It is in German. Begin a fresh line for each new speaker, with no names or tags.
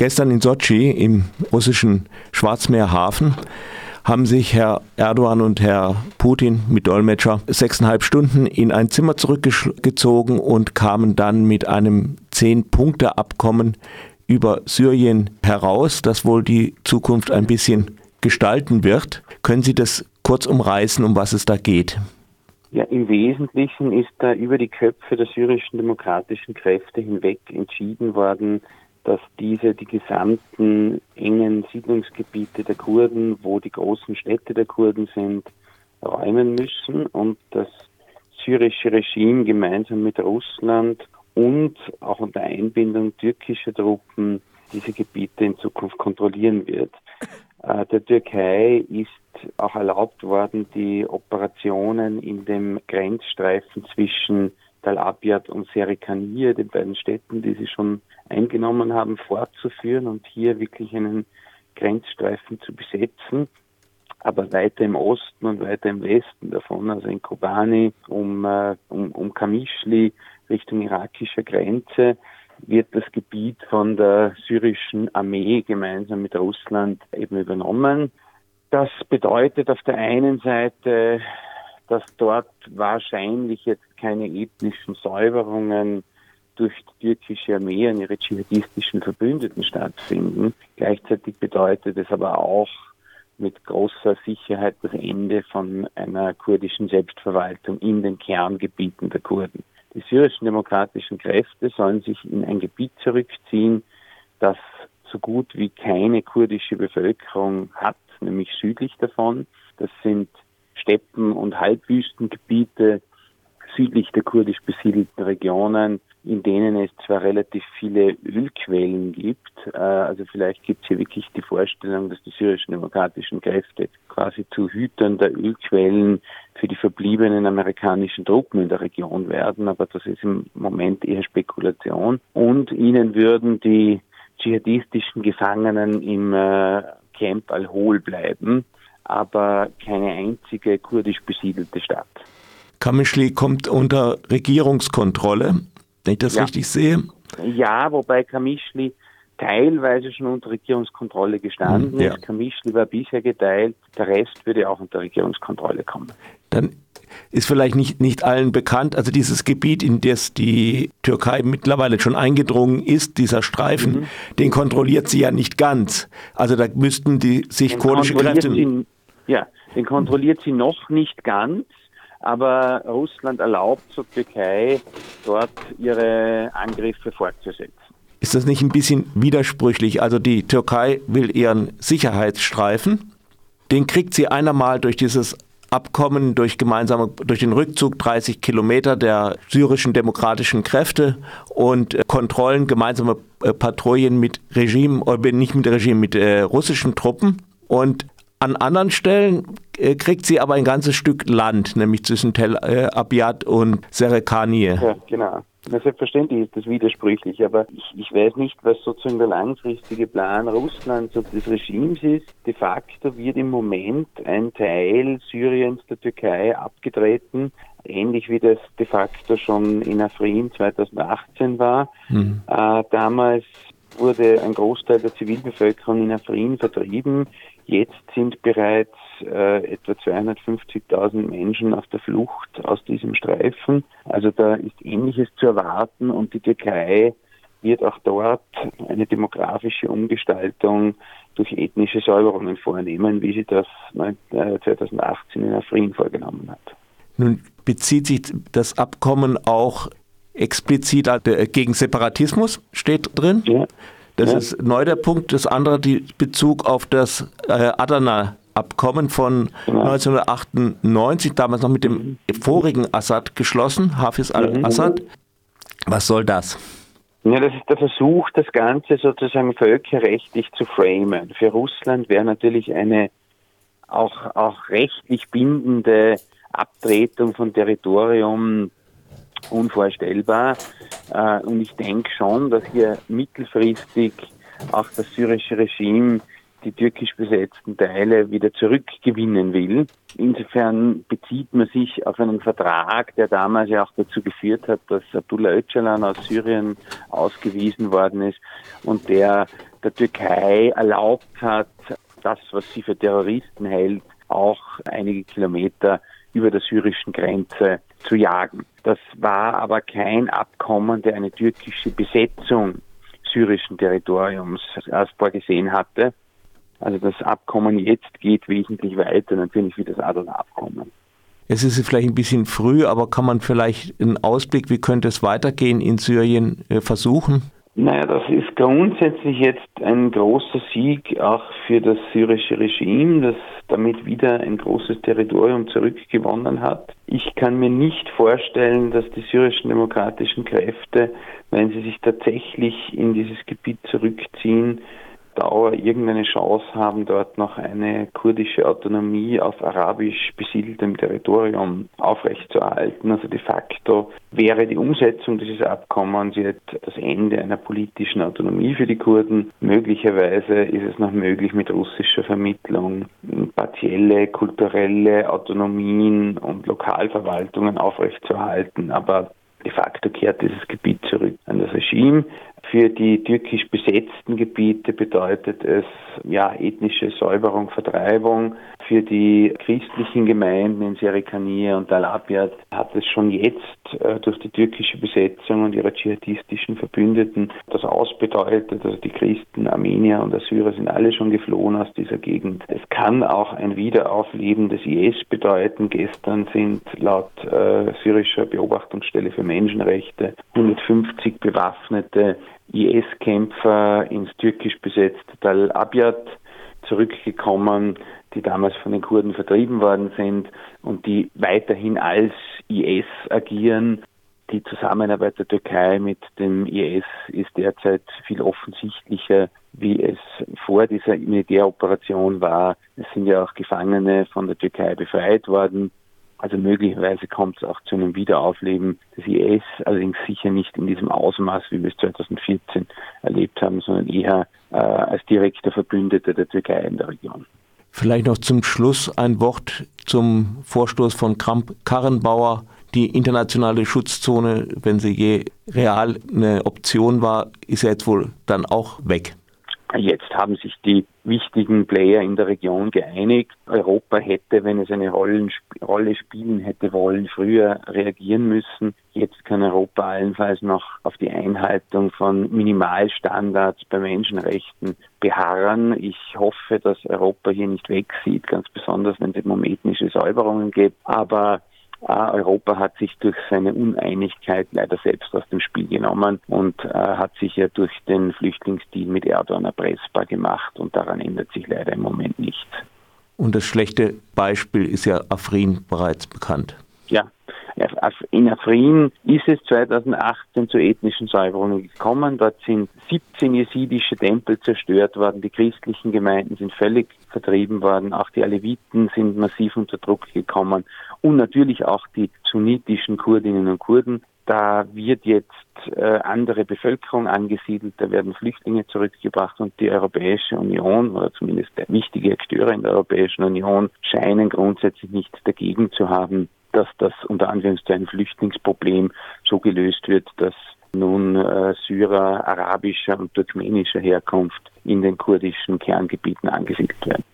Gestern in Sochi im russischen Schwarzmeerhafen haben sich Herr Erdogan und Herr Putin mit Dolmetscher sechseinhalb Stunden in ein Zimmer zurückgezogen und kamen dann mit einem Zehn-Punkte-Abkommen über Syrien heraus, das wohl die Zukunft ein bisschen gestalten wird. Können Sie das kurz umreißen, um was es da geht?
Ja, im Wesentlichen ist da über die Köpfe der syrischen demokratischen Kräfte hinweg entschieden worden, dass diese die gesamten engen Siedlungsgebiete der Kurden, wo die großen Städte der Kurden sind, räumen müssen und das syrische Regime gemeinsam mit Russland und auch unter Einbindung türkischer Truppen diese Gebiete in Zukunft kontrollieren wird. Äh, der Türkei ist auch erlaubt worden, die Operationen in dem Grenzstreifen zwischen Tal Abyad und Serikaniye, den beiden Städten, die sie schon eingenommen haben, fortzuführen und hier wirklich einen Grenzstreifen zu besetzen. Aber weiter im Osten und weiter im Westen davon, also in Kobani, um, äh, um, um Kamischli, Richtung irakischer Grenze, wird das Gebiet von der syrischen Armee gemeinsam mit Russland eben übernommen. Das bedeutet auf der einen Seite, dass dort wahrscheinlich jetzt keine ethnischen Säuberungen durch die türkische Armee an ihre dschihadistischen Verbündeten stattfinden. Gleichzeitig bedeutet es aber auch mit großer Sicherheit das Ende von einer kurdischen Selbstverwaltung in den Kerngebieten der Kurden. Die syrischen demokratischen Kräfte sollen sich in ein Gebiet zurückziehen, das so gut wie keine kurdische Bevölkerung hat, nämlich südlich davon. Das sind Steppen- und Halbwüstengebiete südlich der kurdisch besiedelten Regionen, in denen es zwar relativ viele Ölquellen gibt, äh, also vielleicht gibt es hier wirklich die Vorstellung, dass die syrischen demokratischen Kräfte quasi zu Hütern der Ölquellen für die verbliebenen amerikanischen Truppen in der Region werden, aber das ist im Moment eher Spekulation. Und ihnen würden die dschihadistischen Gefangenen im äh, Camp Al-Hol bleiben, aber keine einzige kurdisch besiedelte Stadt.
Kamischli kommt unter Regierungskontrolle, wenn ich das ja. richtig sehe.
Ja, wobei Kamischli teilweise schon unter Regierungskontrolle gestanden hm, ja. ist. Kamischli war bisher geteilt, der Rest würde auch unter Regierungskontrolle kommen.
Dann ist vielleicht nicht, nicht allen bekannt, also dieses Gebiet, in das die Türkei mittlerweile schon eingedrungen ist, dieser Streifen, mhm. den kontrolliert sie ja nicht ganz. Also da müssten die sich den kurdische Kräfte...
Sie, ja, den kontrolliert sie noch nicht ganz, aber Russland erlaubt zur Türkei, dort ihre Angriffe fortzusetzen.
Ist das nicht ein bisschen widersprüchlich? Also die Türkei will ihren Sicherheitsstreifen, den kriegt sie einermal durch dieses Abkommen durch gemeinsame, durch den Rückzug 30 Kilometer der syrischen demokratischen Kräfte und äh, Kontrollen, gemeinsame äh, Patrouillen mit Regime, äh, nicht mit Regime, mit äh, russischen Truppen. Und an anderen Stellen äh, kriegt sie aber ein ganzes Stück Land, nämlich zwischen Tel äh, Abyad und Serekanie.
Ja, genau. Na, selbstverständlich ist das widersprüchlich, aber ich, ich weiß nicht, was sozusagen der langfristige Plan Russlands und des Regimes ist. De facto wird im Moment ein Teil Syriens der Türkei abgetreten, ähnlich wie das de facto schon in Afrin 2018 war. Mhm. Äh, damals wurde ein Großteil der Zivilbevölkerung in Afrin vertrieben. Jetzt sind bereits äh, etwa 250.000 Menschen auf der Flucht aus diesem Streifen. Also da ist Ähnliches zu erwarten und die Türkei wird auch dort eine demografische Umgestaltung durch ethnische Säuberungen vornehmen, wie sie das 2018 in Afrin vorgenommen hat.
Nun bezieht sich das Abkommen auch explizit äh, gegen Separatismus, steht drin. Ja. Das ja. ist neu der Punkt. Das andere, die Bezug auf das äh, Adana-Abkommen von genau. 1998, damals noch mit dem vorigen Assad geschlossen, Hafiz al-Assad. Was soll das?
Ja, das ist der Versuch, das Ganze sozusagen völkerrechtlich zu framen. Für Russland wäre natürlich eine auch, auch rechtlich bindende Abtretung von Territorium unvorstellbar. Äh, und ich denke schon, dass hier mittelfristig auch das syrische Regime die türkisch besetzten Teile wieder zurückgewinnen will. Insofern bezieht man sich auf einen Vertrag, der damals ja auch dazu geführt hat, dass Abdullah Öcalan aus Syrien ausgewiesen worden ist und der der Türkei erlaubt hat, das, was sie für Terroristen hält, auch einige Kilometer über der syrischen Grenze zu jagen. Das war aber kein Abkommen, der eine türkische Besetzung syrischen Territoriums erst vorgesehen hatte. Also das Abkommen jetzt geht wesentlich weiter natürlich wie das Adler-Abkommen.
Es ist vielleicht ein bisschen früh, aber kann man vielleicht einen Ausblick, wie könnte es weitergehen in Syrien, äh, versuchen?
Naja, das ist grundsätzlich jetzt ein großer Sieg auch für das syrische Regime, das damit wieder ein großes Territorium zurückgewonnen hat. Ich kann mir nicht vorstellen, dass die syrischen demokratischen Kräfte, wenn sie sich tatsächlich in dieses Gebiet zurückziehen, Dauer irgendeine Chance haben, dort noch eine kurdische Autonomie auf arabisch besiedeltem Territorium aufrechtzuerhalten. Also de facto wäre die Umsetzung dieses Abkommens jetzt das Ende einer politischen Autonomie für die Kurden. Möglicherweise ist es noch möglich, mit russischer Vermittlung partielle kulturelle Autonomien und Lokalverwaltungen aufrechtzuerhalten. Aber De facto kehrt dieses Gebiet zurück an das Regime. Für die türkisch besetzten Gebiete bedeutet es ja ethnische Säuberung, Vertreibung. Für die christlichen Gemeinden in Serikaniye und Al-Abyad hat es schon jetzt äh, durch die türkische Besetzung und ihre dschihadistischen Verbündeten das ausbedeutet. Also die Christen, Armenier und Assyrer sind alle schon geflohen aus dieser Gegend. Es kann auch ein Wiederaufleben des IS bedeuten. Gestern sind laut äh, syrischer Beobachtungsstelle für Menschenrechte 150 bewaffnete IS-Kämpfer ins türkisch besetzte Tal Abyad zurückgekommen, die damals von den Kurden vertrieben worden sind und die weiterhin als IS agieren. Die Zusammenarbeit der Türkei mit dem IS ist derzeit viel offensichtlicher, wie es vor dieser Militäroperation war. Es sind ja auch Gefangene von der Türkei befreit worden. Also möglicherweise kommt es auch zu einem Wiederaufleben des IS, allerdings sicher nicht in diesem Ausmaß, wie wir es 2014 erlebt haben, sondern eher äh, als direkter Verbündeter der Türkei in der Region.
Vielleicht noch zum Schluss ein Wort zum Vorstoß von Kramp-Karrenbauer. Die internationale Schutzzone, wenn sie je real eine Option war, ist ja jetzt wohl dann auch weg.
Jetzt haben sich die wichtigen Player in der Region geeinigt. Europa hätte, wenn es eine Rolle spielen hätte wollen, früher reagieren müssen. Jetzt kann Europa allenfalls noch auf die Einhaltung von Minimalstandards bei Menschenrechten beharren. Ich hoffe, dass Europa hier nicht wegsieht, ganz besonders wenn es um ethnische Säuberungen geht. Aber Europa hat sich durch seine Uneinigkeit leider selbst aus dem Spiel genommen und äh, hat sich ja durch den Flüchtlingsdeal mit Erdogan erpressbar gemacht und daran ändert sich leider im Moment nichts.
Und das schlechte Beispiel ist ja Afrin bereits bekannt.
Ja, in Afrin ist es 2018 zu ethnischen Säuberungen gekommen. Dort sind 17 jesidische Tempel zerstört worden. Die christlichen Gemeinden sind völlig vertrieben worden. Auch die Aleviten sind massiv unter Druck gekommen. Und natürlich auch die sunnitischen Kurdinnen und Kurden. Da wird jetzt äh, andere Bevölkerung angesiedelt, da werden Flüchtlinge zurückgebracht und die Europäische Union oder zumindest wichtige Akteure in der Europäischen Union scheinen grundsätzlich nichts dagegen zu haben, dass das unter Anführungszeichen Flüchtlingsproblem so gelöst wird, dass nun äh, Syrer arabischer und turkmenischer Herkunft in den kurdischen Kerngebieten angesiedelt werden.